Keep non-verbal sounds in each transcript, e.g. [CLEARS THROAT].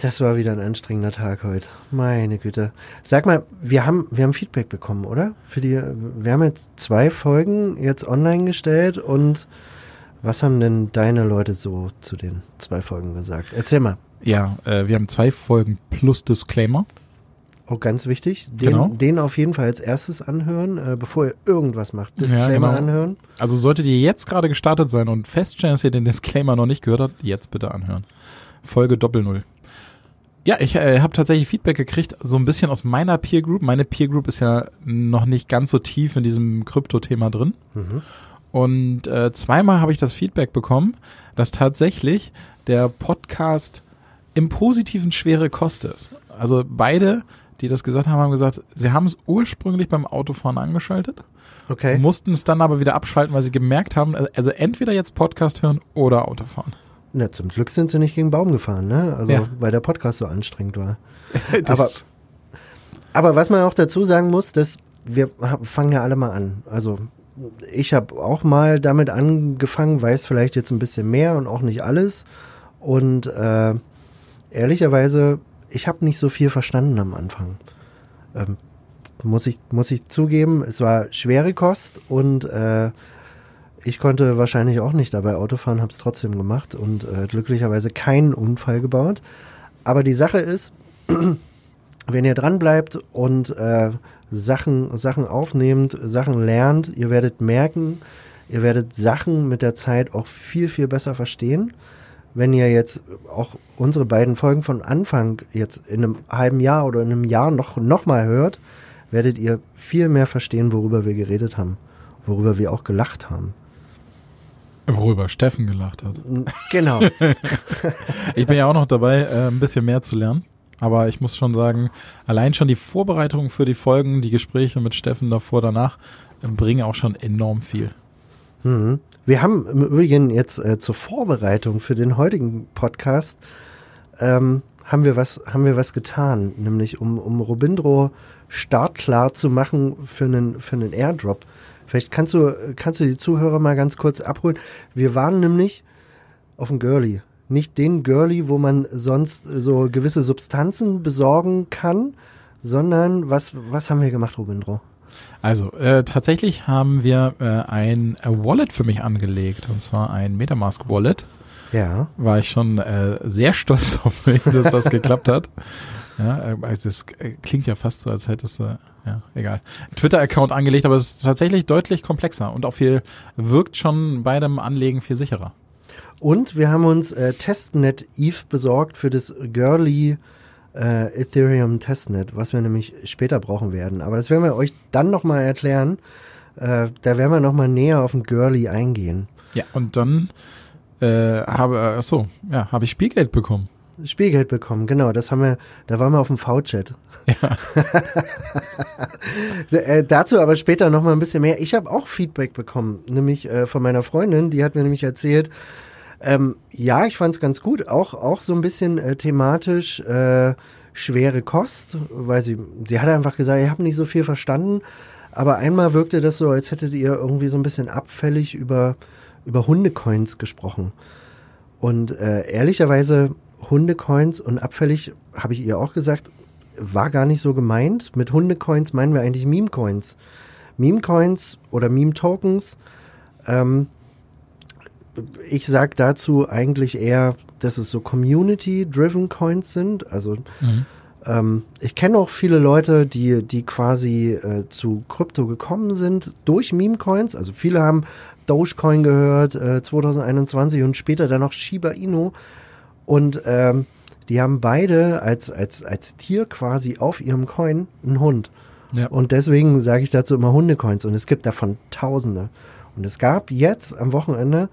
Das war wieder ein anstrengender Tag heute. Meine Güte. Sag mal, wir haben, wir haben Feedback bekommen, oder? Für die, wir haben jetzt zwei Folgen jetzt online gestellt und was haben denn deine Leute so zu den zwei Folgen gesagt? Erzähl mal. Ja, äh, wir haben zwei Folgen plus Disclaimer. Oh, ganz wichtig. Den, Genau. den auf jeden Fall als erstes anhören, äh, bevor ihr irgendwas macht. Disclaimer genau. anhören. Also solltet ihr jetzt gerade gestartet sein und feststellen, dass ihr den Disclaimer noch nicht gehört habt, jetzt bitte anhören. Folge Doppel Null. Ja, ich äh, habe tatsächlich Feedback gekriegt, so ein bisschen aus meiner Peer Group. Meine Peer Group ist ja noch nicht ganz so tief in diesem Krypto-Thema drin. Und äh, zweimal habe ich das Feedback bekommen, dass tatsächlich der Podcast im Positiven schwere Kost ist. Also beide, die das gesagt haben, haben gesagt, sie haben es ursprünglich beim Autofahren angeschaltet, Okay. mussten es dann aber wieder abschalten, weil sie gemerkt haben, also entweder jetzt Podcast hören oder Autofahren. Na, zum Glück sind sie nicht gegen Baum gefahren, ne? Also, Ja. weil der Podcast so anstrengend war. [LAUGHS] Das- Aber was man auch dazu sagen muss, dass wir fangen ja alle mal an. Also ich habe auch mal damit angefangen, weiß vielleicht jetzt ein bisschen mehr und auch nicht alles. Und äh, ehrlicherweise, ich habe nicht so viel verstanden am Anfang. Ähm, muss ich muss ich zugeben, es war schwere Kost und äh, ich konnte wahrscheinlich auch nicht dabei Autofahren, habe es trotzdem gemacht und äh, glücklicherweise keinen Unfall gebaut. Aber die Sache ist, [CLEARS THROAT] wenn ihr dran bleibt und äh, Sachen, Sachen aufnehmt, Sachen lernt, ihr werdet merken, ihr werdet Sachen mit der Zeit auch viel, viel besser verstehen. Wenn ihr jetzt auch unsere beiden Folgen von Anfang jetzt in einem halben Jahr oder in einem Jahr noch, noch mal hört, werdet ihr viel mehr verstehen, worüber wir geredet haben, worüber wir auch gelacht haben. Worüber Steffen gelacht hat. Genau. [LAUGHS] Ich bin ja auch noch dabei, äh, ein bisschen mehr zu lernen. Aber ich muss schon sagen, allein schon die Vorbereitung für die Folgen, die Gespräche mit Steffen davor, danach, äh, bringen auch schon enorm viel. Mhm. Wir haben im Übrigen jetzt äh, zur Vorbereitung für den heutigen Podcast ähm, haben wir was haben wir was getan, nämlich um um Robindro startklar zu machen für einen für einen Airdrop. Vielleicht kannst du kannst du die Zuhörer mal ganz kurz abholen. Wir waren nämlich auf dem Girly, nicht den Girly, wo man sonst so gewisse Substanzen besorgen kann, sondern was was haben wir gemacht, Robindro? Also, äh, tatsächlich haben wir äh, ein äh, Wallet für mich angelegt. Und zwar ein Metamask Wallet. Ja. War ich schon äh, sehr stolz [LAUGHS] auf mich, dass das geklappt hat. Ja, äh, das äh, klingt ja fast so, als hättest du, ja, egal. Twitter-Account angelegt, aber es ist tatsächlich deutlich komplexer und auch viel, wirkt schon bei dem Anlegen viel sicherer. Und wir haben uns äh, Testnet Eve besorgt für das Girly äh, Ethereum Testnet, was wir nämlich später brauchen werden. Aber das werden wir euch dann nochmal erklären. Äh, da werden wir nochmal näher auf den Girly eingehen. Ja, und dann äh, habe, äh, ach so, ja, habe ich Spielgeld bekommen. Spielgeld bekommen, genau, das haben wir, da waren wir auf dem V-Chat. [LAUGHS] äh, dazu aber später nochmal ein bisschen mehr. Ich habe auch Feedback bekommen, nämlich äh, von meiner Freundin, die hat mir nämlich erzählt, ähm, ja, ich fand es ganz gut, auch, auch so ein bisschen äh, thematisch äh, schwere Kost, weil sie, sie hat einfach gesagt, ich habe nicht so viel verstanden, aber einmal wirkte das so, als hättet ihr irgendwie so ein bisschen abfällig über, über Hundecoins gesprochen. Und äh, ehrlicherweise, Hundecoins und abfällig, habe ich ihr auch gesagt, war gar nicht so gemeint. Mit Hundecoins meinen wir eigentlich Meme-Coins. Meme-Coins oder Meme-Tokens, ähm, ich sag dazu eigentlich eher, dass es so Community-driven Coins sind. Also ähm, ich kenne auch viele Leute, die, die quasi äh, zu Krypto gekommen sind durch Meme-Coins. Also viele haben Dogecoin gehört äh, 2021 und später dann noch Shiba Inu. Und ähm, die haben beide als, als, als Tier quasi auf ihrem Coin einen Hund. Ja. Und deswegen sage ich dazu immer Hundecoins. Und es gibt davon Tausende. Und es gab jetzt am Wochenende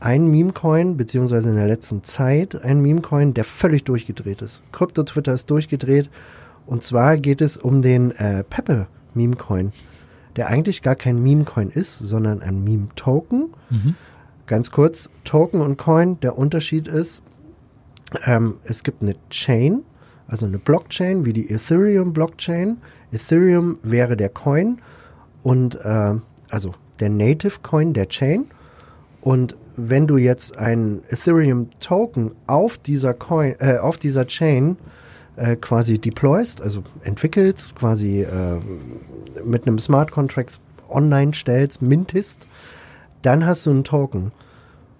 ein Meme-Coin, beziehungsweise in der letzten Zeit ein Meme-Coin, der völlig durchgedreht ist. Krypto-Twitter ist durchgedreht. Und zwar geht es um den äh, Pepe Meme-Coin, der eigentlich gar kein Meme-Coin ist, sondern ein Meme-Token. Mhm. Ganz kurz, Token und Coin, der Unterschied ist, ähm, es gibt eine Chain, also eine Blockchain wie die Ethereum-Blockchain. Ethereum wäre der Coin und äh, also der Native Coin der Chain. Und wenn du jetzt einen Ethereum Token auf dieser Coin, äh, auf dieser Chain äh, quasi deployst, also entwickelst, quasi äh, mit einem Smart Contract online stellst, mintest, dann hast du einen Token.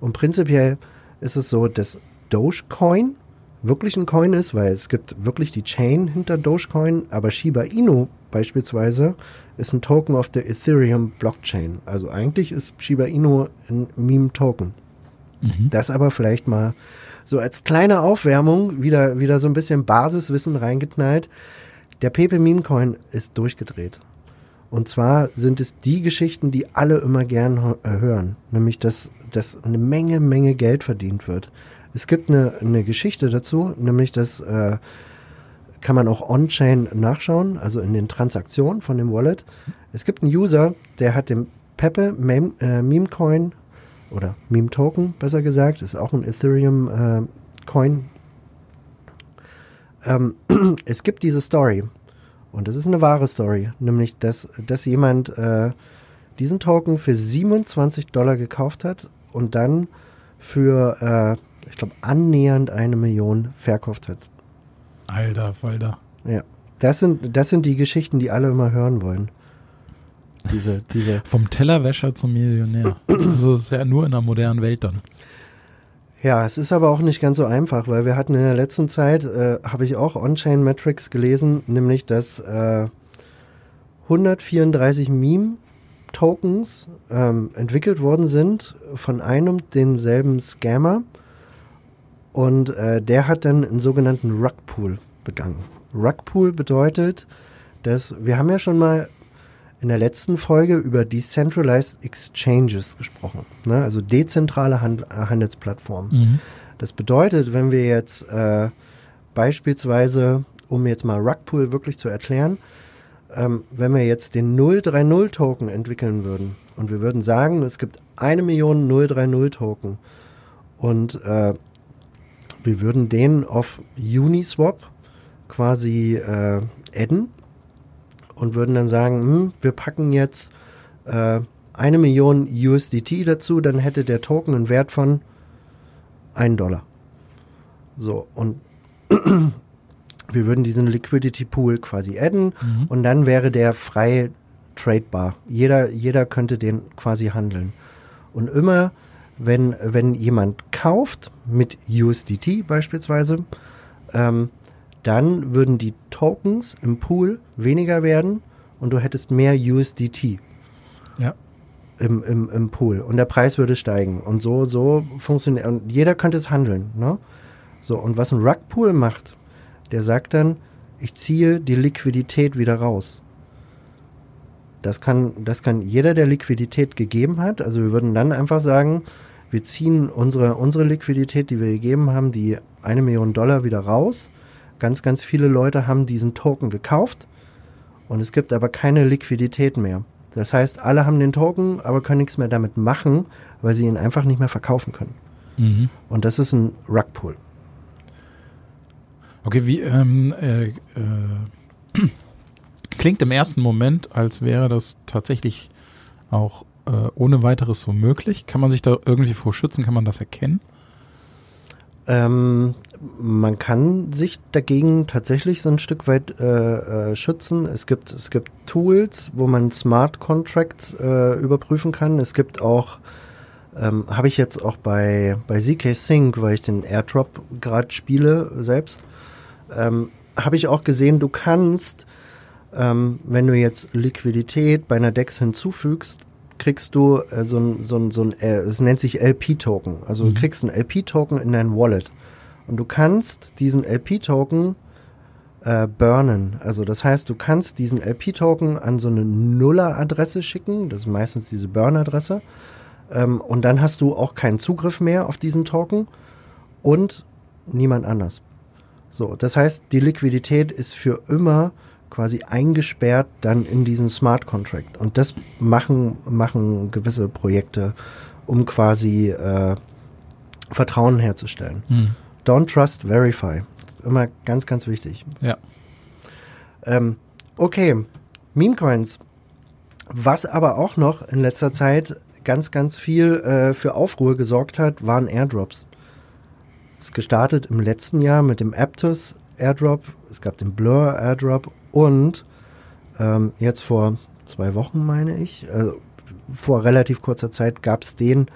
Und prinzipiell ist es so, dass Dogecoin wirklich ein Coin ist, weil es gibt wirklich die Chain hinter Dogecoin, aber Shiba Inu beispielsweise ist ein Token auf der Ethereum Blockchain. Also eigentlich ist Shiba Inu ein Meme-Token. Mhm. Das aber vielleicht mal so als kleine Aufwärmung wieder, wieder so ein bisschen Basiswissen reingeknallt. Der Pepe Meme Coin ist durchgedreht. Und zwar sind es die Geschichten, die alle immer gern hören. Nämlich, dass, dass eine Menge, Menge Geld verdient wird. Es gibt eine, eine Geschichte dazu, nämlich, dass äh, kann man auch on-chain nachschauen, also in den Transaktionen von dem Wallet. Es gibt einen User, der hat den Pepe Meme, äh, Meme Coin oder Meme Token, besser gesagt, ist auch ein Ethereum äh, Coin. Ähm, [CLEARS THROAT] es gibt diese Story und das ist eine wahre Story, nämlich dass, dass jemand äh, diesen Token für 27 Dollar gekauft hat und dann für, äh, ich glaube, annähernd eine Million verkauft hat. Alter Falter. Ja, das sind, das sind die Geschichten, die alle immer hören wollen. Diese, [LAUGHS] diese, Vom Tellerwäscher zum Millionär. Also das ist ja nur in der modernen Welt dann. ja, es ist aber auch nicht ganz so einfach, weil wir hatten in der letzten Zeit, äh, habe ich auch On-Chain Metrics gelesen, nämlich dass äh, 134 Meme-Tokens ähm, entwickelt worden sind von einem demselben Scammer und äh, der hat dann einen sogenannten Rugpool begangen. Rugpool bedeutet, dass wir haben ja schon mal in der letzten Folge über Decentralized Exchanges gesprochen, ne? also dezentrale Hand äh, Handelsplattformen. Mhm. Das bedeutet, wenn wir jetzt äh, beispielsweise, um jetzt mal Rugpool wirklich zu erklären, ähm, wenn wir jetzt den 030-Token entwickeln würden und wir würden sagen, es gibt eine Million 030-Token und äh, wir würden den auf Uniswap quasi äh, adden und würden dann sagen, hm, wir packen jetzt äh, eine Million USDT dazu, dann hätte der Token einen Wert von 1 Dollar. So, und [CLEARS THROAT] wir würden diesen Liquidity Pool quasi adden Mhm. und dann wäre der frei tradebar. Jeder, jeder könnte den quasi handeln. Und immer, wenn, wenn jemand kauft mit USDT beispielsweise, ähm, dann würden die Tokens im Pool weniger werden und du hättest mehr USDT Ja. im, im, im Pool und der Preis würde steigen. Und so, so funktioniert, und jeder könnte es handeln. Ne? So, und was ein Rugpool macht, der sagt dann, ich ziehe die Liquidität wieder raus. Das kann, das kann jeder, der Liquidität gegeben hat. Also wir würden dann einfach sagen, wir ziehen unsere, unsere Liquidität, die wir gegeben haben, die eine Million Dollar wieder raus. Ganz, ganz viele Leute haben diesen Token gekauft und es gibt aber keine Liquidität mehr. Das heißt, alle haben den Token, aber können nichts mehr damit machen, weil sie ihn einfach nicht mehr verkaufen können. Mhm. Und das ist ein Rugpool. Okay, wie ähm, äh, äh, [CLEARS THROAT] klingt im ersten Moment, als wäre das tatsächlich auch äh, ohne weiteres so möglich. Kann man sich da irgendwie vor schützen? Kann man das erkennen? Ähm, man kann sich dagegen tatsächlich so ein Stück weit äh, äh, schützen. Es gibt, es gibt Tools, wo man Smart Contracts äh, überprüfen kann. Es gibt auch, ähm, habe ich jetzt auch bei, bei ZK Sync, weil ich den Airdrop gerade spiele selbst, ähm, habe ich auch gesehen, du kannst, ähm, wenn du jetzt Liquidität bei einer DEX hinzufügst, kriegst du äh, so ein, so ein, so ein äh, es nennt sich LP-Token. Also Mhm. du kriegst einen LP-Token in dein Wallet. Und du kannst diesen LP-Token äh, burnen. Also das heißt, du kannst diesen LP-Token an so eine Nuller-Adresse schicken. Das ist meistens diese Burn-Adresse. Ähm, und dann hast du auch keinen Zugriff mehr auf diesen Token und niemand anders. So, das heißt, die Liquidität ist für immer quasi eingesperrt dann in diesen Smart Contract. Und das machen, machen gewisse Projekte, um quasi äh, Vertrauen herzustellen. Hm. Don't trust, verify. Immer ganz, ganz wichtig. Ja. Ähm, okay, Meme-Coins. Was aber auch noch in letzter Zeit ganz, ganz viel äh, für Aufruhr gesorgt hat, waren Airdrops. Es ist gestartet im letzten Jahr mit dem Aptos Airdrop, es gab den Blur Airdrop und ähm, jetzt vor zwei Wochen, meine ich, also vor relativ kurzer Zeit gab es den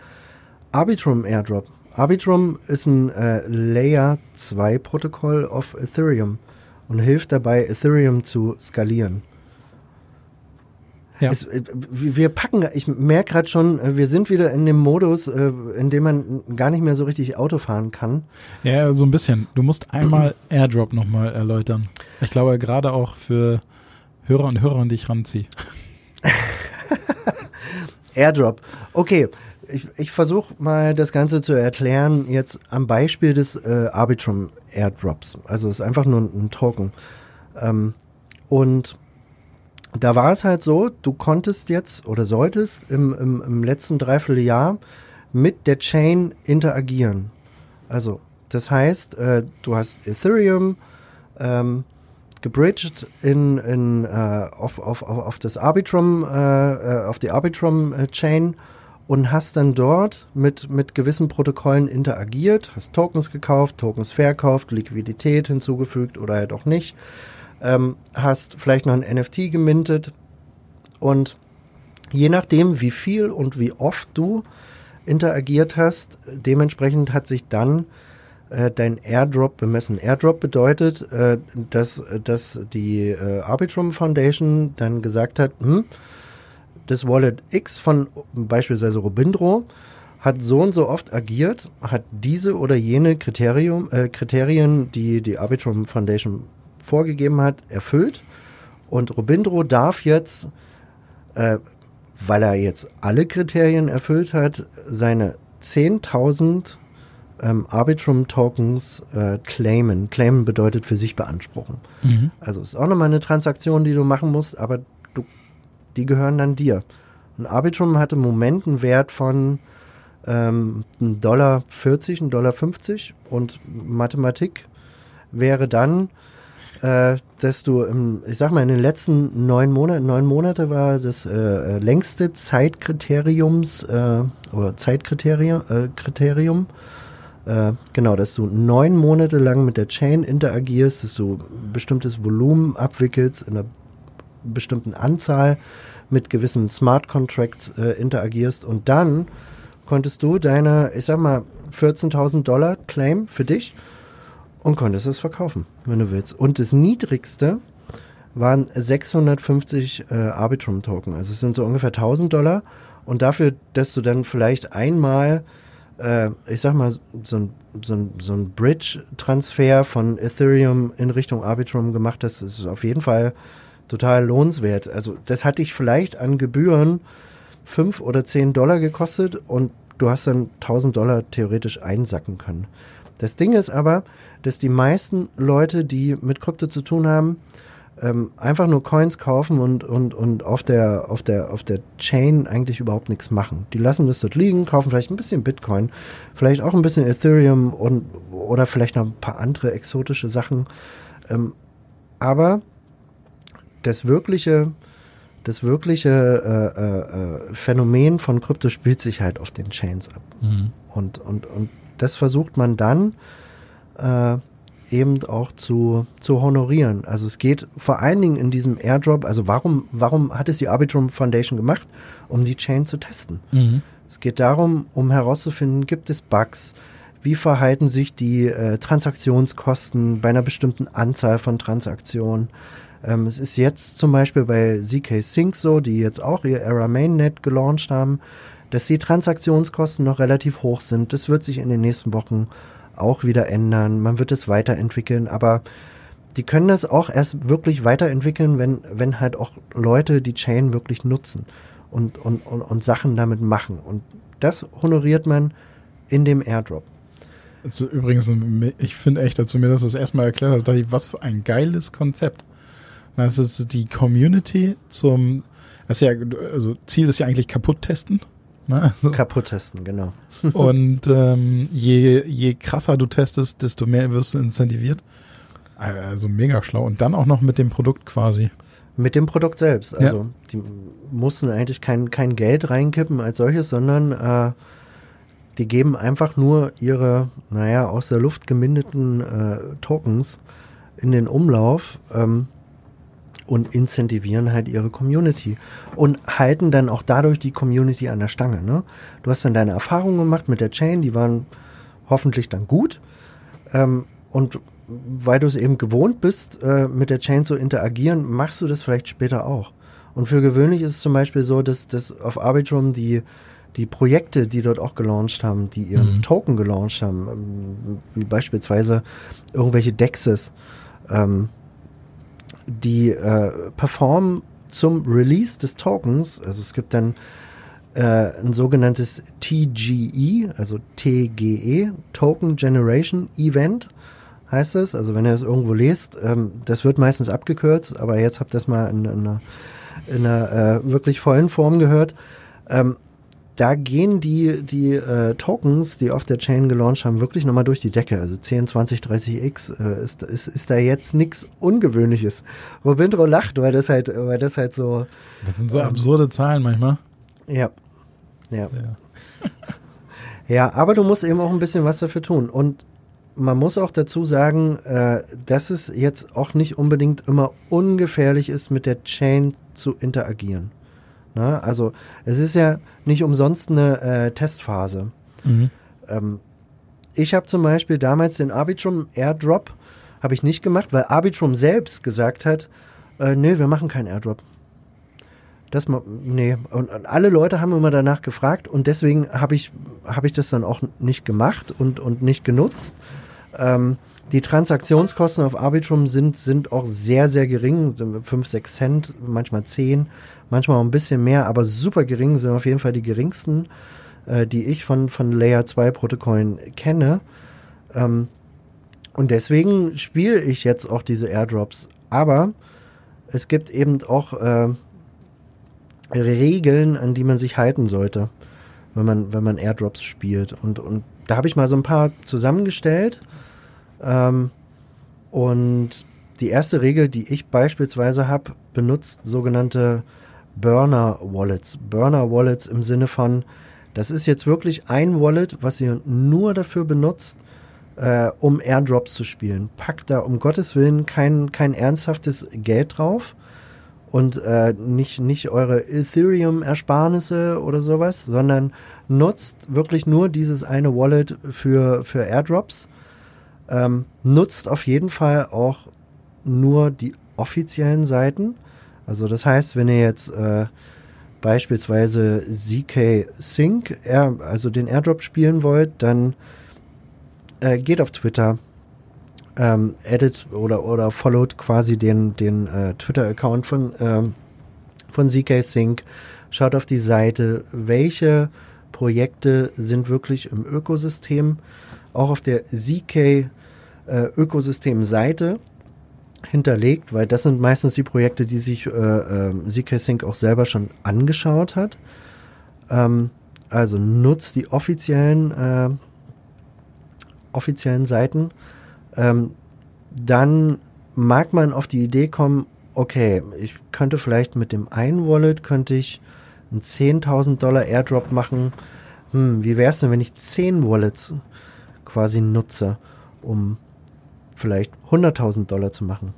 Arbitrum Airdrop. Arbitrum ist ein äh, Layer 2 Protokoll auf Ethereum und hilft dabei, Ethereum zu skalieren. Ja. Es, äh, wir packen, ich merke gerade schon, äh, wir sind wieder in dem Modus, äh, in dem man gar nicht mehr so richtig Auto fahren kann. Ja, so ein bisschen. Du musst einmal [CLEARS THROAT] Airdrop nochmal erläutern. Ich glaube, gerade auch für Hörer und Hörerinnen, die ich ranziehe. [LAUGHS] Airdrop. Okay, ich, ich versuche mal das Ganze zu erklären, jetzt am Beispiel des äh, Arbitrum Airdrops. Also es ist einfach nur ein, ein Token. Ähm, und da war es halt so, du konntest jetzt oder solltest im, im, im letzten Dreivierteljahr mit der Chain interagieren. Also, das heißt, äh, du hast Ethereum ähm, gebridged in, in, äh, auf, auf, auf, das Arbitrum, äh, äh auf die Arbitrum-Chain und hast dann dort mit, mit gewissen Protokollen interagiert, hast Tokens gekauft, Tokens verkauft, Liquidität hinzugefügt oder halt auch nicht ähm, hast vielleicht noch ein NFT gemintet und je nachdem, wie viel und wie oft du interagiert hast, dementsprechend hat sich dann äh, dein Airdrop bemessen. Airdrop bedeutet, äh, dass, dass die äh, Arbitrum Foundation dann gesagt hat, hm, das Wallet X von beispielsweise Robindro hat so und so oft agiert, hat diese oder jene Kriterium, äh, Kriterien, die die Arbitrum Foundation vorgegeben hat, erfüllt. Und Robindro darf jetzt, äh, weil er jetzt alle Kriterien erfüllt hat, seine 10.000 ähm, Arbitrum-Tokens äh, claimen. Claimen bedeutet für sich beanspruchen. Mhm. Also ist auch nochmal eine Transaktion, die du machen musst, aber du, die gehören dann dir. Und Arbitrum hatte im Moment einen Wert von ähm, 1,40 Dollar, 1,50 Dollar 50 und Mathematik wäre dann äh, dass du, im, ich sag mal, in den letzten neun Monaten, neun Monate war das äh, längste Zeitkriteriums äh, oder Zeitkriterium, äh, Kriterium, äh, genau, dass du neun Monate lang mit der Chain interagierst, dass du bestimmtes Volumen abwickelst in einer bestimmten Anzahl mit gewissen Smart Contracts äh, interagierst. Und dann konntest du deine, ich sag mal, 14.000 Dollar Claim für dich und konntest es verkaufen, wenn du willst. Und das niedrigste waren 650 äh, Arbitrum-Token. Also es sind so ungefähr 1000 Dollar. Und dafür, dass du dann vielleicht einmal, äh, ich sag mal, so ein, so ein, so ein Bridge-Transfer von Ethereum in Richtung Arbitrum gemacht hast, ist auf jeden Fall total lohnenswert. Also das hat dich vielleicht an Gebühren 5 oder 10 Dollar gekostet und du hast dann 1000 Dollar theoretisch einsacken können. Das Ding ist aber, dass die meisten Leute, die mit Krypto zu tun haben, ähm, einfach nur Coins kaufen und, und, und auf, der, auf, der, auf der Chain eigentlich überhaupt nichts machen. Die lassen das dort liegen, kaufen vielleicht ein bisschen Bitcoin, vielleicht auch ein bisschen Ethereum und, oder vielleicht noch ein paar andere exotische Sachen. Ähm, aber das wirkliche, das wirkliche äh, äh, äh Phänomen von Krypto spielt sich halt auf den Chains ab. Mhm. Und, und, und das versucht man dann äh, eben auch zu, zu honorieren. Also es geht vor allen Dingen in diesem Airdrop, also warum, warum hat es die Arbitrum Foundation gemacht? Um die Chain zu testen. Mhm. Es geht darum, um herauszufinden, gibt es Bugs? Wie verhalten sich die äh, Transaktionskosten bei einer bestimmten Anzahl von Transaktionen? Ähm, es ist jetzt zum Beispiel bei ZK Sync so, die jetzt auch ihr Era Mainnet gelauncht haben, dass die Transaktionskosten noch relativ hoch sind. Das wird sich in den nächsten Wochen auch wieder ändern. Man wird es weiterentwickeln, aber die können das auch erst wirklich weiterentwickeln, wenn, wenn halt auch Leute die Chain wirklich nutzen. und, und, und, und Sachen damit machen. Und das honoriert man in dem Airdrop. Das ist übrigens, ich finde echt, als du mir das das erste Mal erklärt hast, dachte ich, was für ein geiles Konzept. Das ist die Community zum, das ja, also Ziel ist ja eigentlich kaputt testen. Ne? Also, Kaputt testen, genau. [LAUGHS] und ähm, je, je krasser du testest, desto mehr wirst du incentiviert. Also mega schlau. Und dann auch noch mit dem Produkt quasi. Mit dem Produkt selbst. Also die mussten eigentlich kein, kein Geld reinkippen als solches, sondern äh, die geben einfach nur ihre, naja, aus der Luft gemindeten äh, Tokens in den Umlauf ähm, und incentivieren halt ihre Community und halten dann auch dadurch die Community an der Stange. Ne? Du hast dann deine Erfahrungen gemacht mit der Chain, die waren hoffentlich dann gut. Ähm, und weil du es eben gewohnt bist, äh, mit der Chain zu interagieren, machst du das vielleicht später auch. Und für gewöhnlich ist es zum Beispiel so, dass, dass auf Arbitrum die, die Projekte, die dort auch gelauncht haben, die ihren Mhm. Token gelauncht haben, ähm, wie beispielsweise irgendwelche Dexes, ähm, die äh, performen zum Release des Tokens, also es gibt dann äh, ein sogenanntes TGE, also TGE, Token Generation Event heißt es. Also wenn ihr es irgendwo lest, ähm, das wird meistens abgekürzt, aber jetzt habt ihr es mal in, in einer, in einer äh, wirklich vollen Form gehört. Ähm, da gehen die, die äh, Tokens, die auf der Chain gelauncht haben, wirklich nochmal durch die Decke. Also 10, 20, 30x äh, ist, ist, ist da jetzt nichts Ungewöhnliches. Wo Bintro lacht, weil das halt, weil das halt so, Das sind so Ähm. absurde Zahlen manchmal. ja. Ja. Ja. Ja, aber du musst eben auch ein bisschen was dafür tun. Und man muss auch dazu sagen, äh, dass es jetzt auch nicht unbedingt immer ungefährlich ist, mit der Chain zu interagieren. Na, also es ist ja nicht umsonst eine äh, Testphase. Mhm. Ähm, ich habe zum Beispiel damals den Arbitrum Airdrop habe ich nicht gemacht, weil Arbitrum selbst gesagt hat, äh, nee, wir machen keinen Airdrop. Das nee und, und alle Leute haben immer danach gefragt und deswegen habe ich habe ich das dann auch nicht gemacht und und nicht genutzt. Ähm, die Transaktionskosten auf Arbitrum sind sind auch sehr sehr gering, 5, 6 Cent, manchmal 10, manchmal auch ein bisschen mehr, aber super gering sind auf jeden Fall die geringsten äh, die ich von, von Layer 2 Protokollen kenne. Ähm, und deswegen spiele ich jetzt auch diese Airdrops. Aber es gibt eben auch äh, Regeln, an die man sich halten sollte, wenn man, wenn man Airdrops spielt. Und, und da habe ich mal so ein paar zusammengestellt. Ähm, und die erste Regel, die ich beispielsweise habe, benutzt sogenannte Burner Wallets. Burner Wallets im Sinne von, das ist jetzt wirklich ein Wallet, was ihr nur dafür benutzt, äh, um Airdrops zu spielen. Packt da um Gottes Willen kein, kein ernsthaftes Geld drauf und äh, nicht, nicht eure Ethereum-Ersparnisse oder sowas, sondern nutzt wirklich nur dieses eine Wallet für, für Airdrops. Ähm, nutzt auf jeden Fall auch nur die offiziellen Seiten. Also das heißt, wenn ihr jetzt äh, beispielsweise ZK Sync, Air, also den Airdrop spielen wollt, dann äh, geht auf Twitter, ähm, edit oder, oder followt quasi den, den äh, Twitter-Account von, ähm, von ZK Sync, schaut auf die Seite, welche Projekte sind wirklich im Ökosystem. Auch auf der ZK äh, Ökosystem-Seite hinterlegt, weil das sind meistens die Projekte, die sich äh, äh, ZK Sync auch selber schon angeschaut hat. Ähm, also nutzt die offiziellen äh, offiziellen Seiten. Ähm, dann mag man auf die Idee kommen, okay, ich könnte vielleicht mit dem einen Wallet könnte ich einen 10.000 Dollar Airdrop machen. Hm, wie wäre es denn, wenn ich 10 Wallets quasi nutze, um vielleicht 100.000 Dollar zu machen?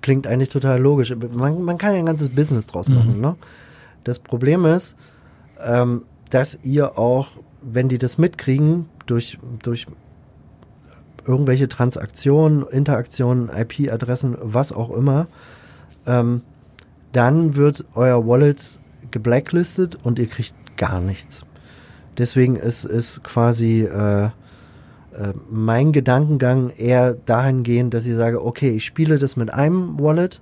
Klingt eigentlich total logisch. Man, man kann ja ein ganzes Business draus machen. Mhm. Ne? Das Problem ist, ähm, dass ihr auch, wenn die das mitkriegen, durch, durch irgendwelche Transaktionen, Interaktionen, IP-Adressen, was auch immer, ähm, dann wird euer Wallet geblacklistet und ihr kriegt gar nichts. Deswegen ist, ist quasi äh, äh, mein Gedankengang eher dahingehend, dass ich sage, okay, ich spiele das mit einem Wallet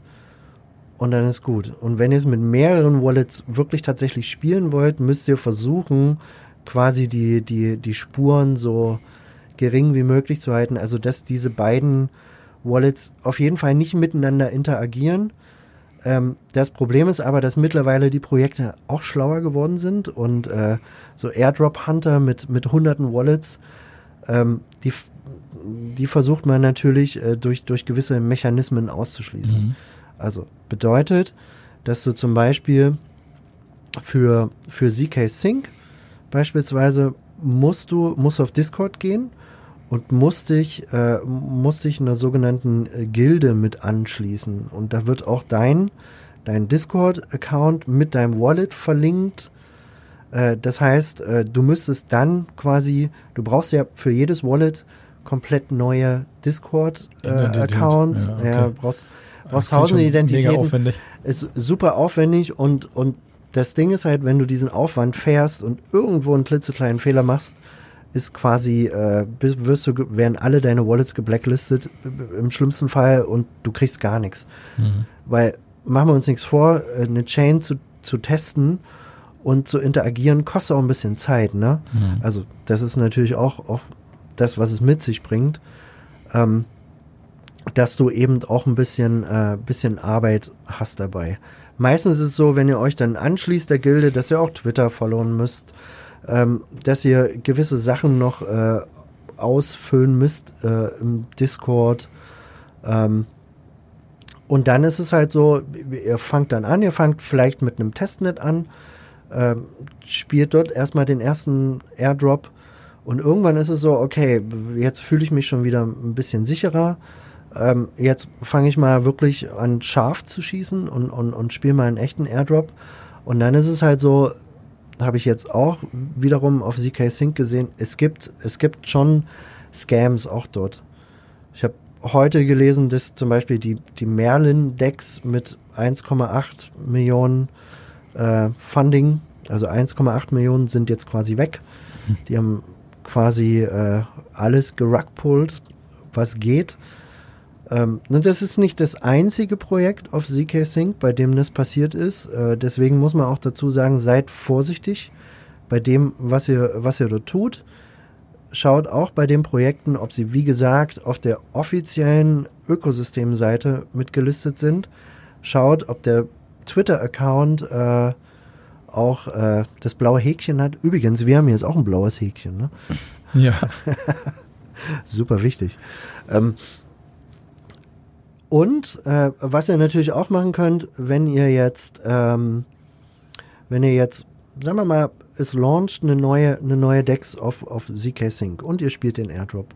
und dann ist gut. Und wenn ihr es mit mehreren Wallets wirklich tatsächlich spielen wollt, müsst ihr versuchen, quasi die, die, die Spuren so gering wie möglich zu halten. Also, dass diese beiden Wallets auf jeden Fall nicht miteinander interagieren. Ähm, das Problem ist aber, dass mittlerweile die Projekte auch schlauer geworden sind und äh, so Airdrop Hunter mit, mit hunderten Wallets, ähm, die, die versucht man natürlich äh, durch, durch gewisse Mechanismen auszuschließen. Mhm. Also bedeutet, dass du zum Beispiel für, für ZK Sync beispielsweise musst du musst auf Discord gehen und musst dich, äh, musst dich einer sogenannten äh, Gilde mit anschließen. Und da wird auch dein, dein Discord-Account mit deinem Wallet verlinkt. Äh, das heißt, äh, du müsstest dann quasi, du brauchst ja für jedes Wallet komplett neue Discord-Accounts. Ja, okay. ja, brauchst, brauchst tausende schon Mega Identitäten aufwendig. ist super aufwendig und, und das Ding ist halt, wenn du diesen Aufwand fährst und irgendwo einen klitzekleinen Fehler machst, ist quasi, äh, bist- wirst du, werden alle deine Wallets geblacklistet äh, im schlimmsten Fall und du kriegst gar nichts. Mhm. Weil, machen wir uns nichts vor, äh, eine Chain zu, zu testen und zu interagieren, kostet auch ein bisschen Zeit, ne? Mhm. Also, das ist natürlich auch, auch das, was es mit sich bringt. Ähm, dass du eben auch ein bisschen, äh, bisschen Arbeit hast dabei. Meistens ist es so, wenn ihr euch dann anschließt der Gilde, dass ihr auch Twitter followen müsst, ähm, dass ihr gewisse Sachen noch äh, ausfüllen müsst äh, im Discord. Ähm, und dann ist es halt so, ihr fangt dann an, ihr fangt vielleicht mit einem Testnet an, ähm, spielt dort erstmal den ersten Airdrop und irgendwann ist es so, okay, jetzt fühle ich mich schon wieder ein bisschen sicherer. Ähm, jetzt fange ich mal wirklich an scharf zu schießen und, und, und spiele mal einen echten Airdrop. Und dann ist es halt so, habe ich jetzt auch wiederum auf ZK Sync gesehen, es gibt, es gibt schon Scams auch dort. Ich habe heute gelesen, dass zum Beispiel die, die Merlin-Decks mit 1,8 Millionen äh, Funding, also 1,8 Millionen sind jetzt quasi weg. Die haben quasi äh, alles gerugpult, was geht. Ähm, und das ist nicht das einzige Projekt auf ZK Sync, bei dem das passiert ist. Äh, deswegen muss man auch dazu sagen, seid vorsichtig bei dem, was ihr, was ihr dort tut. Schaut auch bei den Projekten, ob sie, wie gesagt, auf der offiziellen Ökosystemseite mitgelistet sind. Schaut, ob der Twitter-Account äh, auch äh, das blaue Häkchen hat. Übrigens, wir haben jetzt auch ein blaues Häkchen. Ne? Ja. [LAUGHS] Super wichtig. Ähm, und äh, was ihr natürlich auch machen könnt, wenn ihr jetzt, ähm, wenn ihr jetzt, sagen wir mal, es launcht eine neue, eine neue Dex auf, auf ZK Sync und ihr spielt den Airdrop,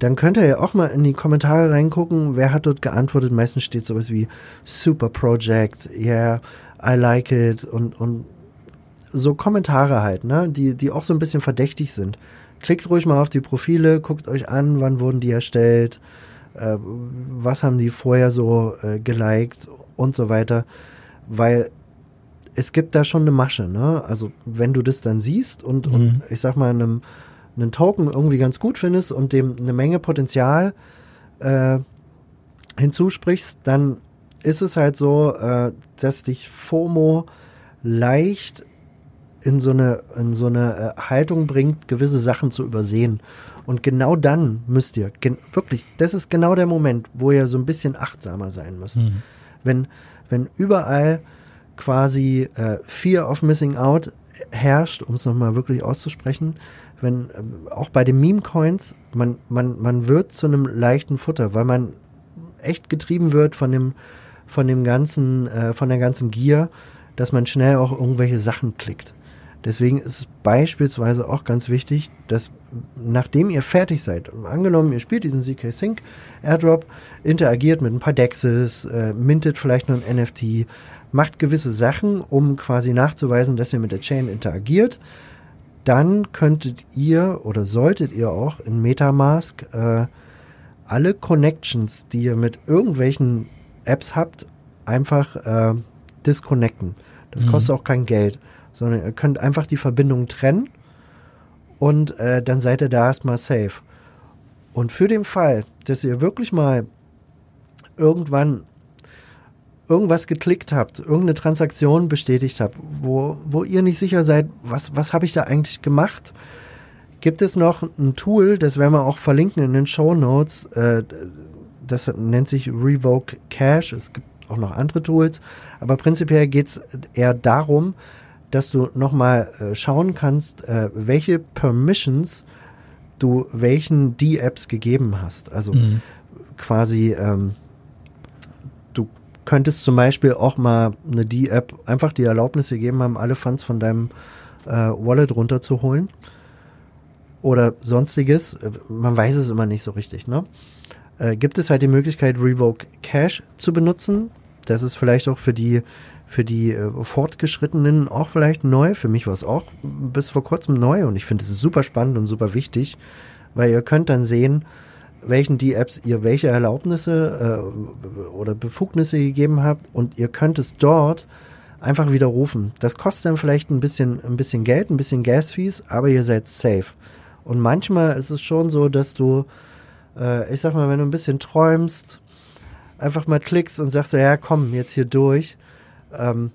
dann könnt ihr ja auch mal in die Kommentare reingucken, wer hat dort geantwortet. Meistens steht sowas wie Super Project, yeah, I like it und, und so Kommentare halt, ne, die, die auch so ein bisschen verdächtig sind. Klickt ruhig mal auf die Profile, guckt euch an, wann wurden die erstellt, äh, was haben die vorher so äh, geliked und so weiter, weil es gibt da schon eine Masche, ne? Also wenn du das dann siehst und, Mhm. und ich sag mal einem einen Token irgendwie ganz gut findest und dem eine Menge Potenzial äh, hinzusprichst, dann ist es halt so, äh, dass dich FOMO leicht in so eine, in so eine äh, Haltung bringt, gewisse Sachen zu übersehen. Und genau dann müsst ihr, wirklich, das ist genau der Moment, wo ihr so ein bisschen achtsamer sein müsst. Mhm. Wenn, wenn überall quasi äh, Fear of Missing Out herrscht, um es nochmal wirklich auszusprechen, wenn ähm, auch bei den Meme-Coins, man, man, man wird zu einem leichten Futter, weil man echt getrieben wird von dem, von dem ganzen, äh, von der ganzen Gier, dass man schnell auch irgendwelche Sachen klickt. Deswegen ist es beispielsweise auch ganz wichtig, dass nachdem ihr fertig seid, angenommen, ihr spielt diesen ZK Sync Airdrop, interagiert mit ein paar Dexes, äh, mintet vielleicht noch ein NFT, macht gewisse Sachen, um quasi nachzuweisen, dass ihr mit der Chain interagiert, dann könntet ihr oder solltet ihr auch in Metamask äh, alle Connections, die ihr mit irgendwelchen Apps habt, einfach äh, disconnecten. Das Mhm. kostet auch kein Geld, sondern ihr könnt einfach die Verbindung trennen und äh, dann seid ihr da erstmal safe. Und für den Fall, dass ihr wirklich mal irgendwann irgendwas geklickt habt, irgendeine Transaktion bestätigt habt, wo, wo ihr nicht sicher seid, was, was habe ich da eigentlich gemacht, gibt es noch ein Tool, das werden wir auch verlinken in den Show Notes, äh, das nennt sich Revoke Cache. Es gibt auch noch andere Tools, aber prinzipiell geht es eher darum, dass du nochmal äh, schauen kannst, äh, welche Permissions du welchen D-Apps gegeben hast. Also Mhm. quasi, ähm, du könntest zum Beispiel auch mal eine D-App einfach die Erlaubnis gegeben haben, alle Funds von deinem äh, Wallet runterzuholen oder sonstiges. Man weiß es immer nicht so richtig, ne? Äh, gibt es halt die Möglichkeit, Revoke Cache zu benutzen. Das ist vielleicht auch für die für die äh, Fortgeschrittenen auch vielleicht neu. Für mich war es auch bis vor kurzem neu und ich finde es super spannend und super wichtig, weil ihr könnt dann sehen, welchen D-Apps ihr welche Erlaubnisse äh, oder Befugnisse gegeben habt und ihr könnt es dort einfach widerrufen. Das kostet dann vielleicht ein bisschen, ein bisschen Geld, ein bisschen Gas-Fees, aber ihr seid safe. Und manchmal ist es schon so, dass du, äh, ich sag mal, wenn du ein bisschen träumst, einfach mal klickst und sagst so, ja komm, jetzt hier durch, ähm,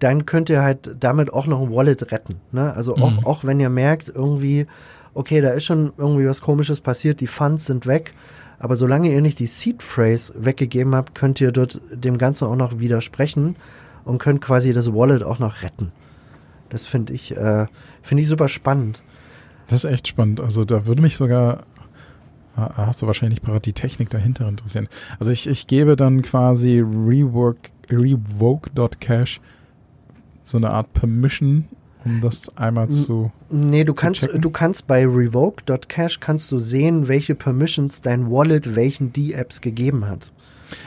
dann könnt ihr halt damit auch noch ein Wallet retten. Ne? Also auch, Mhm. auch wenn ihr merkt, irgendwie, okay, da ist schon irgendwie was komisches passiert, die Funds sind weg, aber solange ihr nicht die Seed Phrase weggegeben habt, könnt ihr dort dem Ganzen auch noch widersprechen und könnt quasi das Wallet auch noch retten. Das finde ich, äh, finde ich super spannend. Das ist echt spannend. Also da würde mich sogar, ah, hast du wahrscheinlich parat, die Technik dahinter interessieren. Also ich, ich gebe dann quasi rework, revoke.cache so eine Art Permission, um das einmal zu... Nee, du Zu kannst, checken? du kannst bei revoke.cache kannst du sehen, welche Permissions dein Wallet welchen D-Apps gegeben hat.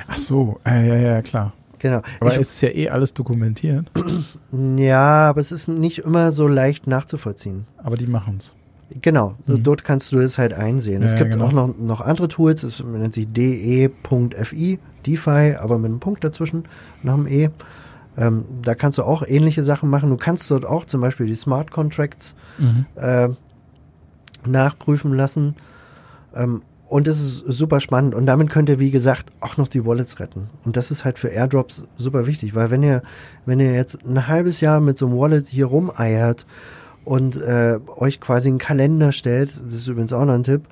Ach so, äh, ja, ja, klar. Genau. Aber es ist ja eh alles dokumentiert, [CLEARS THROAT] ja, aber es ist nicht immer so leicht nachzuvollziehen. aber die machen's. Genau, Mhm. dort kannst du das halt einsehen. es Ja, gibt genau. auch noch, noch andere Tools, es nennt sich de.fi, DeFi, aber mit einem Punkt dazwischen, nach dem E. Ähm, da kannst du auch ähnliche Sachen machen. Du kannst dort auch zum Beispiel die Smart Contracts Mhm. äh, nachprüfen lassen. Ähm, und das ist super spannend. Und damit könnt ihr, wie gesagt, auch noch die Wallets retten. Und das ist halt für Airdrops super wichtig, weil wenn ihr, wenn ihr jetzt ein halbes Jahr mit so einem Wallet hier rumeiert und äh, euch quasi einen Kalender stellt, das ist übrigens auch noch ein Tipp,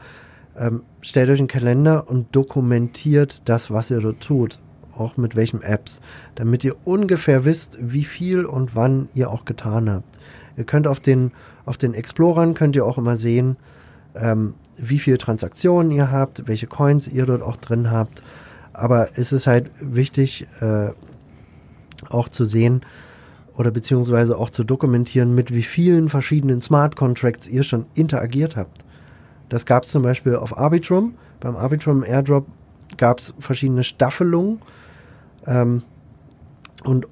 ähm, stellt euch einen Kalender und dokumentiert das, was ihr dort tut. Auch mit welchen Apps, damit ihr ungefähr wisst, wie viel und wann ihr auch getan habt. Ihr könnt auf den, auf den Explorern könnt ihr auch immer sehen, ähm, wie viele Transaktionen ihr habt, welche Coins ihr dort auch drin habt. Aber es ist halt wichtig, äh, auch zu sehen oder beziehungsweise auch zu dokumentieren, mit wie vielen verschiedenen Smart Contracts ihr schon interagiert habt. Das gab es zum Beispiel auf Arbitrum. Beim Arbitrum Airdrop gab es verschiedene Staffelungen. Ähm, und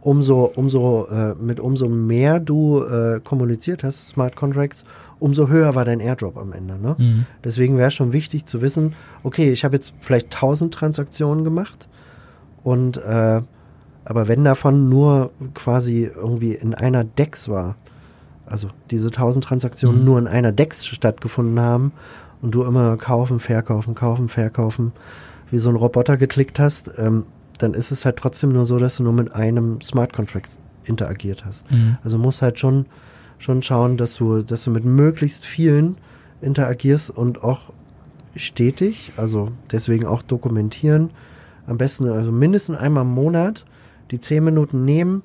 umso, umso, äh, mit umso mehr du äh, kommuniziert hast, Smart Contracts, umso höher war dein Airdrop am Ende. Ne? Mhm. Deswegen wäre es schon wichtig zu wissen, okay, ich habe jetzt vielleicht 1000 Transaktionen gemacht und äh, aber wenn davon nur quasi irgendwie in einer Dex war, also diese 1000 Transaktionen Mhm. nur in einer Dex stattgefunden haben und du immer kaufen, verkaufen, kaufen, verkaufen, wie so ein Roboter geklickt hast, ähm, dann ist es halt trotzdem nur so, dass du nur mit einem Smart Contract interagiert hast. Mhm. Also musst halt schon, schon schauen, dass du, dass du mit möglichst vielen interagierst und auch stetig, also deswegen auch dokumentieren. Am besten also mindestens einmal im Monat die 10 Minuten nehmen,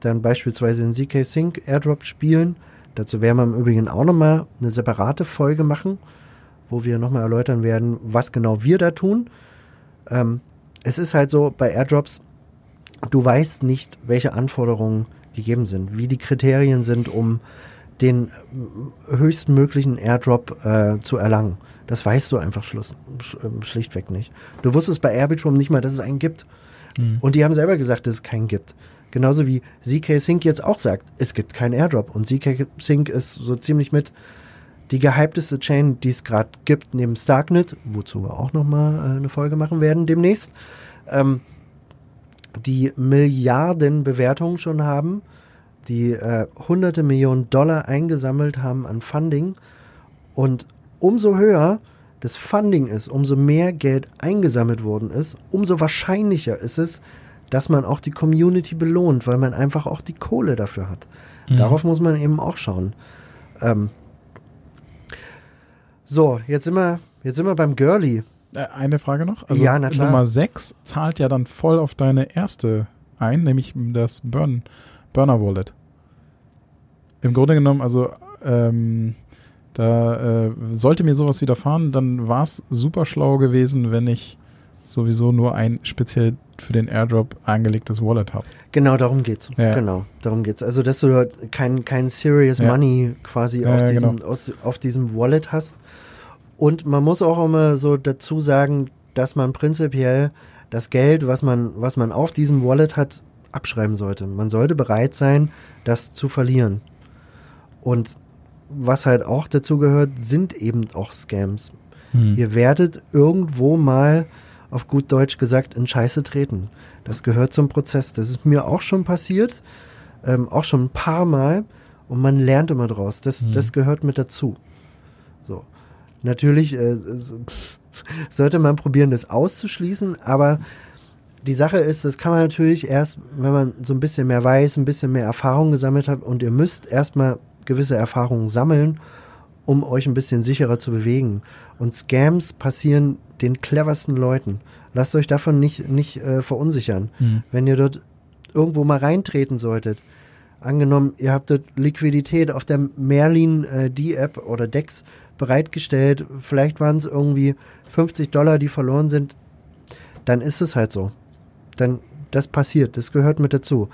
dann beispielsweise in ZK Sync Airdrop spielen. Dazu werden wir im Übrigen auch nochmal eine separate Folge machen, wo wir nochmal erläutern werden, was genau wir da tun. Ähm, es ist halt so, bei Airdrops, du weißt nicht, welche Anforderungen gegeben sind, wie die Kriterien sind, um den höchstmöglichen Airdrop äh, zu erlangen. Das weißt du einfach schluss, sch, ähm, schlichtweg nicht. Du wusstest bei Arbitrum nicht mal, dass es einen gibt. Mhm. Und die haben selber gesagt, dass es keinen gibt. Genauso wie ZK Sync jetzt auch sagt, es gibt keinen Airdrop. Und ZK Sync ist so ziemlich mit die gehypteste Chain, die es gerade gibt, neben Starknet, wozu wir auch nochmal äh, eine Folge machen werden demnächst, ähm, die Milliarden Bewertungen schon haben, die äh, hunderte Millionen Dollar eingesammelt haben an Funding. Und umso höher das Funding ist, umso mehr Geld eingesammelt worden ist, umso wahrscheinlicher ist es, dass man auch die Community belohnt, weil man einfach auch die Kohle dafür hat. Mhm. Darauf muss man eben auch schauen. Ähm so, jetzt sind wir, jetzt sind wir beim Girlie. Äh, eine Frage noch. Also Ja. Nummer 6 zahlt ja dann voll auf deine erste ein, nämlich das Burn, Burner Wallet. Im Grunde genommen, also ähm, da äh, sollte mir sowas widerfahren, dann war es super schlau gewesen, wenn ich sowieso nur ein speziell für den Airdrop angelegtes Wallet habe. Genau, darum geht's. Ja. Genau, darum geht's. Also, dass du dort kein, kein Serious Ja. Money quasi Ja, auf, diesem, genau. aus, auf diesem Wallet hast. Und man muss auch immer so dazu sagen, dass man prinzipiell das Geld, was man, was man auf diesem Wallet hat, abschreiben sollte. Man sollte bereit sein, das zu verlieren. Und was halt auch dazu gehört, sind eben auch Scams. Hm. Ihr werdet irgendwo mal, auf gut Deutsch gesagt, in Scheiße treten. Das gehört zum Prozess. Das ist mir auch schon passiert, ähm, auch schon ein paar Mal. Und man lernt immer draus. Das, Mhm. das gehört mit dazu. So. Natürlich äh, sollte man probieren, das auszuschließen, aber die Sache ist, das kann man natürlich erst, wenn man so ein bisschen mehr weiß, ein bisschen mehr Erfahrung gesammelt hat und ihr müsst erstmal gewisse Erfahrungen sammeln, um euch ein bisschen sicherer zu bewegen. Und Scams passieren den cleversten Leuten. Lasst euch davon nicht, nicht äh, verunsichern. Hm. Wenn ihr dort irgendwo mal reintreten solltet, angenommen, ihr habt dort Liquidität auf der Merlin äh, D-App oder DEX bereitgestellt, vielleicht waren es irgendwie 50 Dollar, die verloren sind, dann ist es halt so. Dann, das passiert, das gehört mit dazu.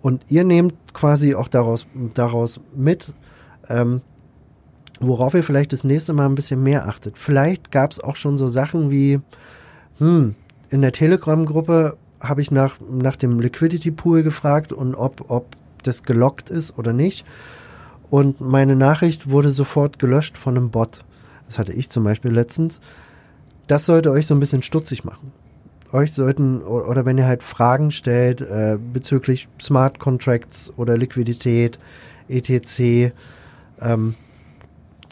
Und ihr nehmt quasi auch daraus, daraus mit, ähm, worauf ihr vielleicht das nächste Mal ein bisschen mehr achtet. Vielleicht gab es auch schon so Sachen wie, hm, in der Telegram-Gruppe habe ich nach, nach dem Liquidity Pool gefragt und ob, ob das gelockt ist oder nicht. Und meine Nachricht wurde sofort gelöscht von einem Bot. Das hatte ich zum Beispiel letztens. Das sollte euch so ein bisschen stutzig machen. Euch sollten, oder wenn ihr halt Fragen stellt äh, bezüglich Smart Contracts oder Liquidität, etc., ähm,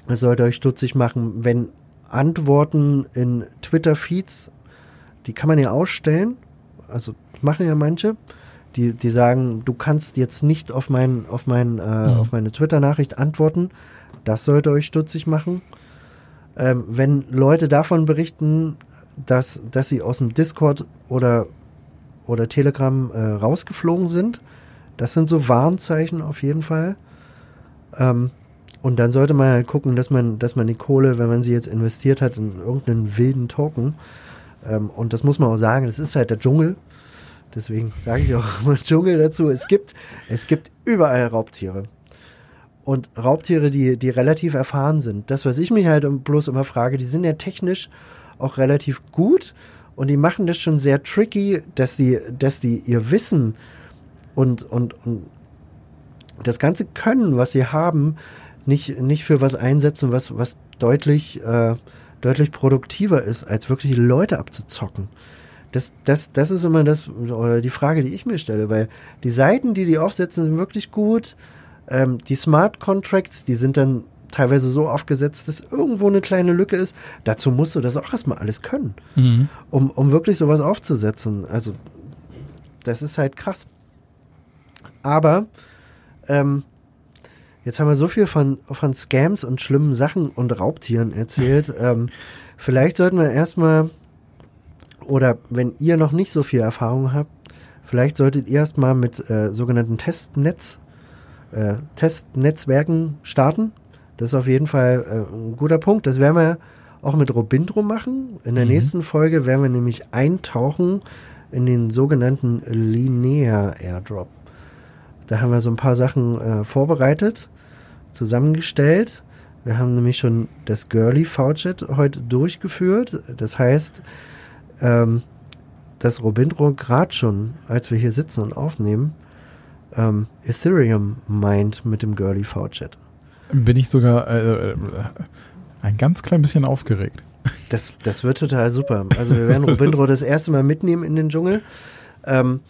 es sollte euch stutzig machen, wenn Antworten in Twitter-Feeds, die kann man ja ausstellen, also machen ja manche, die, die sagen, du kannst jetzt nicht auf, mein, auf, mein, äh, Mhm. auf meine Twitter-Nachricht antworten. Das sollte euch stutzig machen. Ähm, wenn Leute davon berichten, dass, dass sie aus dem Discord oder, oder Telegram äh, rausgeflogen sind, das sind so Warnzeichen auf jeden Fall. Ähm, und dann sollte man halt gucken, dass man, dass man die Kohle, wenn man sie jetzt investiert hat, in irgendeinen wilden Token, ähm, und das muss man auch sagen, das ist halt der Dschungel. Deswegen sage ich auch [LAUGHS] immer Dschungel dazu. Es gibt, es gibt überall Raubtiere. Und Raubtiere, die, die relativ erfahren sind. Das, was ich mich halt bloß immer frage, die sind ja technisch auch relativ gut und die machen das schon sehr tricky, dass die, dass die ihr Wissen und, und, und das ganze Können, was sie haben, nicht, nicht für was einsetzen, was, was deutlich, äh, deutlich produktiver ist, als wirklich die Leute abzuzocken. Das, das, das ist immer das, oder die Frage, die ich mir stelle, weil die Seiten, die die aufsetzen, sind wirklich gut. Ähm, die Smart Contracts, die sind dann teilweise so aufgesetzt, dass irgendwo eine kleine Lücke ist. Dazu musst du das auch erstmal alles können, Mhm. um, um wirklich sowas aufzusetzen. Also, das ist halt krass. Aber, ähm, jetzt haben wir so viel von, von Scams und schlimmen Sachen und Raubtieren erzählt. [LAUGHS] ähm, vielleicht sollten wir erstmal, oder wenn ihr noch nicht so viel Erfahrung habt, vielleicht solltet ihr erstmal mit äh, sogenannten Testnetz, äh, Testnetzwerken starten. Das ist auf jeden Fall äh, ein guter Punkt. Das werden wir auch mit Robindro machen. In der Mhm. nächsten Folge werden wir nämlich eintauchen in den sogenannten Linear Airdrop. Da haben wir so ein paar Sachen äh, vorbereitet, zusammengestellt. Wir haben nämlich schon das Girly Faucet heute durchgeführt. Das heißt, ähm, dass Robindro gerade schon, als wir hier sitzen und aufnehmen, ähm, Ethereum meint mit dem Girly Faucet. Bin ich sogar äh, äh, ein ganz klein bisschen aufgeregt. Das, das wird total super. Also wir werden Robindro [LAUGHS] das erste Mal mitnehmen in den Dschungel. Ähm,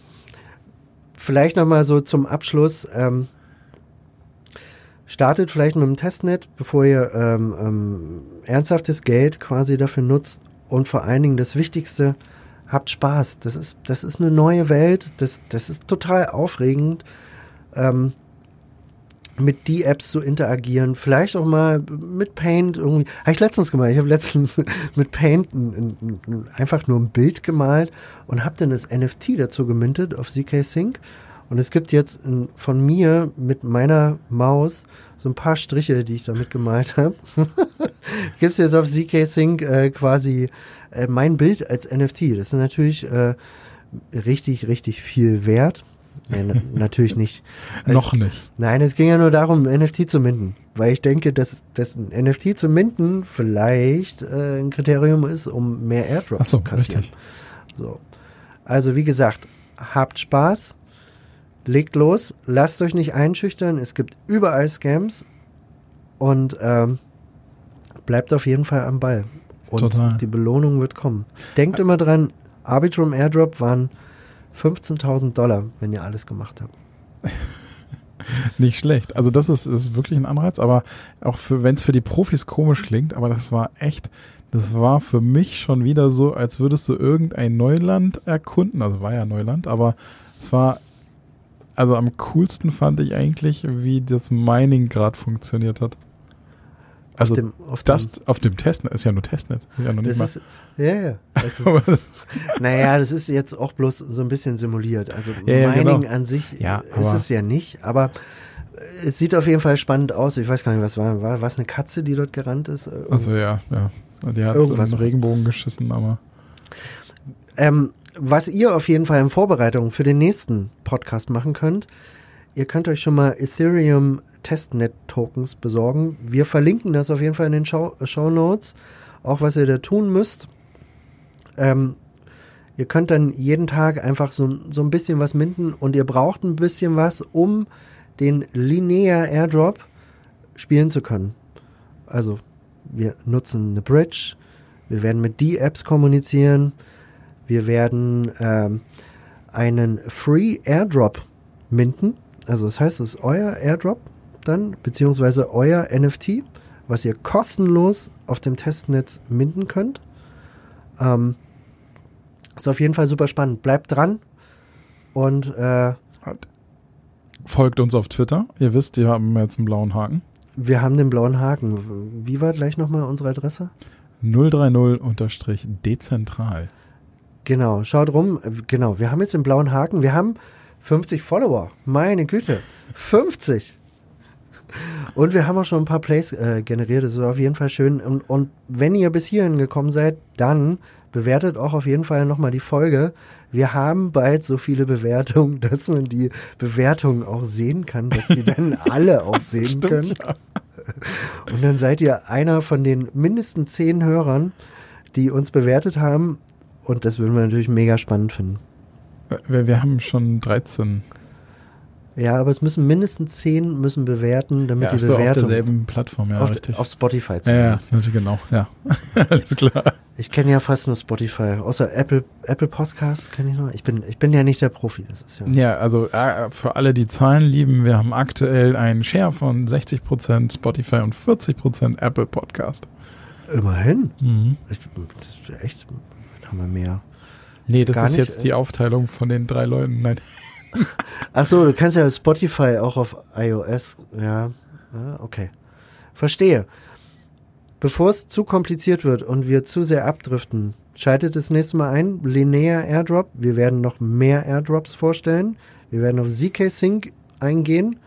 vielleicht nochmal so zum Abschluss. Ähm, startet vielleicht mit einem Testnet, bevor ihr ähm, ähm, ernsthaftes Geld quasi dafür nutzt und vor allen Dingen das Wichtigste, habt Spaß. Das ist, das ist eine neue Welt, das, das ist total aufregend. Ähm, mit die Apps zu interagieren, vielleicht auch mal mit Paint irgendwie. Habe ich letztens gemacht. Ich habe letztens [LAUGHS] mit Paint ein, ein, ein, einfach nur ein Bild gemalt und habe dann das NFT dazu gemintet auf ZK Sync. Und es gibt jetzt von mir mit meiner Maus so ein paar Striche, die ich damit gemalt habe. [LAUGHS] gibt es jetzt auf ZK Sync äh, quasi äh, mein Bild als NFT. Das ist natürlich äh, richtig, richtig viel wert. Nee, na, [LAUGHS] natürlich nicht. Also, Noch nicht. Nein, es ging ja nur darum, ein NFT zu minden. Weil ich denke, dass, dass ein NFT zu minden vielleicht äh, ein Kriterium ist, um mehr Airdrop Ach so, zu kassieren. richtig. So. Also wie gesagt, habt Spaß, legt los, lasst euch nicht einschüchtern. Es gibt überall Scams und ähm, bleibt auf jeden Fall am Ball. Und Total. die Belohnung wird kommen. Denkt immer dran, Arbitrum Airdrop waren 15.000 Dollar, wenn ihr alles gemacht habt. [LAUGHS] Nicht schlecht. Also das ist, ist wirklich ein Anreiz, aber auch wenn es für die Profis komisch klingt, aber das war echt, das war für mich schon wieder so, als würdest du irgendein Neuland erkunden. Also war ja Neuland, aber es war, also am coolsten fand ich eigentlich, wie das Mining gerade funktioniert hat. Also auf dem, auf das dem, auf dem Testnet ist ja nur Testnet. Ist ja noch nicht das mal. ist, ja, ja. Das ist, [LAUGHS] [LAUGHS] naja, das ist jetzt auch bloß so ein bisschen simuliert. Also Ja, ja, Mining genau. an sich Ja, ist es ja nicht, aber es sieht auf jeden Fall spannend aus. Ich weiß gar nicht, was war. War was eine Katze, die dort gerannt ist? Also ja, ja. Die hat Irgendwas einen. Regenbogen geschissen, aber Ähm, was ihr auf jeden Fall in Vorbereitung für den nächsten Podcast machen könnt, ihr könnt euch schon mal Ethereum Testnet Tokens besorgen. Wir verlinken das auf jeden Fall in den Show, Show Notes, auch was ihr da tun müsst. Ähm, ihr könnt dann jeden Tag einfach so, so ein bisschen was minden und ihr braucht ein bisschen was, um den Linear Airdrop spielen zu können. Also wir nutzen eine Bridge, wir werden mit die Apps kommunizieren, wir werden ähm, einen Free Airdrop minden. Also das heißt, es ist euer Airdrop dann, beziehungsweise euer NFT, was ihr kostenlos auf dem Testnetz minden könnt. Ähm, ist auf jeden Fall super spannend. Bleibt dran und äh, folgt uns auf Twitter. Ihr wisst, wir haben jetzt einen blauen Haken. wir haben den blauen Haken. Wie war gleich nochmal unsere Adresse? 030-dezentral. Genau, schaut rum. Genau, wir haben jetzt den blauen Haken. Wir haben 50 Follower. Meine Güte. 50. Und wir haben auch schon ein paar Plays äh, generiert. Das ist auf jeden Fall schön. Und, und wenn ihr bis hierhin gekommen seid, dann bewertet auch auf jeden Fall nochmal die Folge. Wir haben bald so viele Bewertungen, [LAUGHS] dass man die Bewertungen auch sehen kann, dass die dann [LAUGHS] alle auch sehen können. Stimmt, ja. Und dann seid ihr einer von den mindestens zehn Hörern, die uns bewertet haben. Und das würden wir natürlich mega spannend finden. Wir, wir haben schon 13. Ja, aber es müssen mindestens zehn müssen bewerten, damit Ja, die so, auf Bewertung derselben Plattform, ja, auf, richtig. auf Spotify ja, ja, zumindest. natürlich, genau, ja. [LAUGHS] Alles klar. Ich kenne ja fast nur Spotify, außer Apple Apple Podcasts kenne ich noch. Ich bin ich bin ja nicht der Profi, das ist ja. Ja, also äh, für alle, die Zahlen lieben, wir haben aktuell einen Share von 60% Spotify und 40% Apple Podcast. Immerhin. Mhm. Ich, das ist echt haben wir mehr. Nee, das Gar ist nicht, jetzt die äh, Aufteilung von den drei Leuten. Nein. [LAUGHS] Ach so, du kannst ja Spotify auch auf iOS. Ja, ja okay. Verstehe. Bevor es zu kompliziert wird und wir zu sehr abdriften, schaltet das nächste Mal ein. Linear Airdrop. Wir werden noch mehr Airdrops vorstellen. Wir werden auf ZK Sync eingehen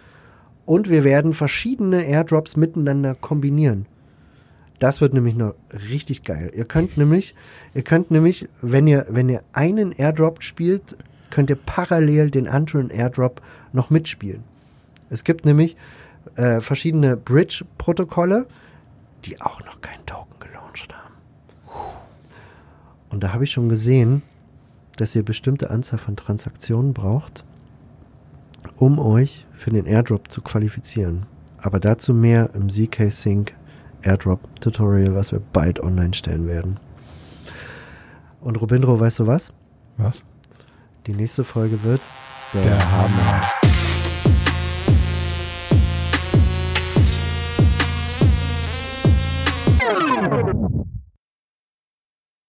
und wir werden verschiedene Airdrops miteinander kombinieren. Das wird nämlich noch richtig geil. Ihr könnt nämlich, ihr könnt nämlich, wenn ihr, wenn ihr einen Airdrop spielt, könnt ihr parallel den anderen Airdrop noch mitspielen. Es gibt nämlich äh, verschiedene Bridge-Protokolle, die auch noch keinen Token gelauncht haben. Und da habe ich schon gesehen, dass ihr bestimmte Anzahl von Transaktionen braucht, um euch für den Airdrop zu qualifizieren. Aber dazu mehr im ZK Sync Airdrop Tutorial, was wir bald online stellen werden. Und Robindro, weißt du was? Was? Die nächste Folge wird Der Hammer.